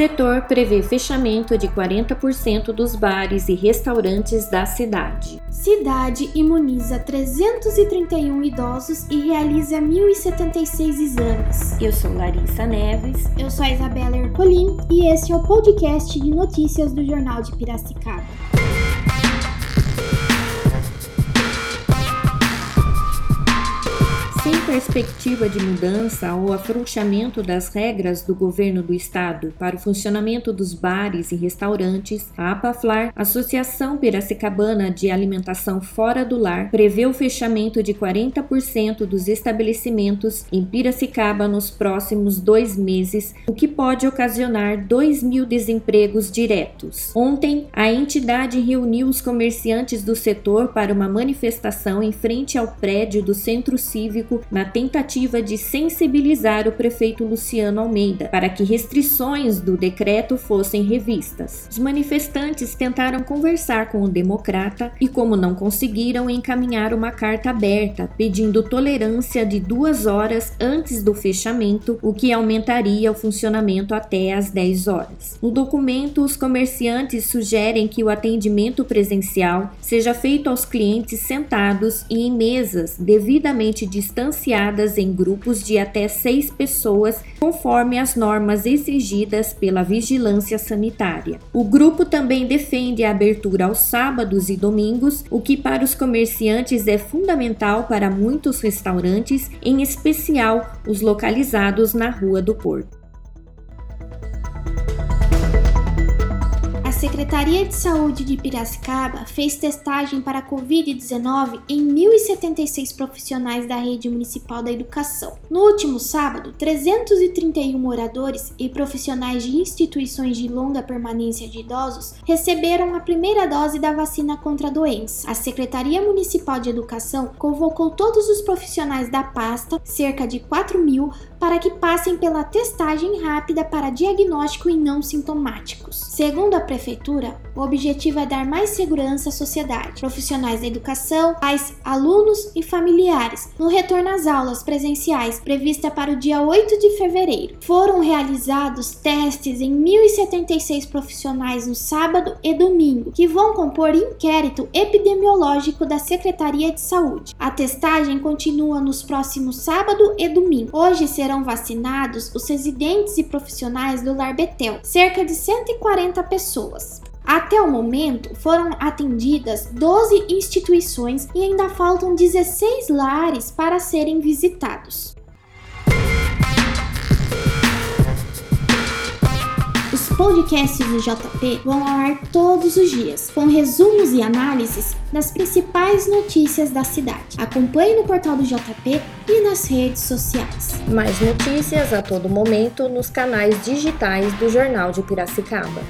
Setor prevê fechamento de 40% dos bares e restaurantes da cidade. Cidade imuniza 331 idosos e realiza 1.076 exames. Eu sou Larissa Neves. Eu sou a Isabela Ercolim e esse é o podcast de notícias do Jornal de Piracicaba. Perspectiva de mudança ou afrouxamento das regras do governo do estado para o funcionamento dos bares e restaurantes, a APAFLAR, Associação Piracicabana de Alimentação Fora do Lar, prevê o fechamento de 40% dos estabelecimentos em Piracicaba nos próximos dois meses, o que pode ocasionar 2 mil desempregos diretos. Ontem, a entidade reuniu os comerciantes do setor para uma manifestação em frente ao prédio do Centro Cívico na na tentativa de sensibilizar o prefeito Luciano Almeida para que restrições do decreto fossem revistas. Os manifestantes tentaram conversar com o democrata e, como não conseguiram, encaminhar uma carta aberta pedindo tolerância de duas horas antes do fechamento, o que aumentaria o funcionamento até às 10 horas. No documento, os comerciantes sugerem que o atendimento presencial seja feito aos clientes sentados e em mesas devidamente distanciadas em grupos de até seis pessoas, conforme as normas exigidas pela vigilância sanitária. O grupo também defende a abertura aos sábados e domingos, o que para os comerciantes é fundamental para muitos restaurantes, em especial os localizados na Rua do Porto. Secretaria de Saúde de Piracicaba fez testagem para Covid-19 em 1.076 profissionais da rede municipal da educação. No último sábado, 331 moradores e profissionais de instituições de longa permanência de idosos receberam a primeira dose da vacina contra a doença. A Secretaria Municipal de Educação convocou todos os profissionais da pasta, cerca de 4 mil, para que passem pela testagem rápida para diagnóstico em não sintomáticos. Segundo a prefeitura, o objetivo é dar mais segurança à sociedade, profissionais da educação, pais, alunos e familiares, no retorno às aulas presenciais prevista para o dia 8 de fevereiro. Foram realizados testes em 1.076 profissionais no sábado e domingo, que vão compor inquérito epidemiológico da Secretaria de Saúde. A testagem continua nos próximos sábado e domingo. Hoje serão vacinados os residentes e profissionais do Lar Betel, cerca de 140 pessoas. Até o momento, foram atendidas 12 instituições e ainda faltam 16 lares para serem visitados. podcasts do JP vão ao ar todos os dias, com resumos e análises das principais notícias da cidade. Acompanhe no portal do JP e nas redes sociais. Mais notícias a todo momento nos canais digitais do Jornal de Piracicaba.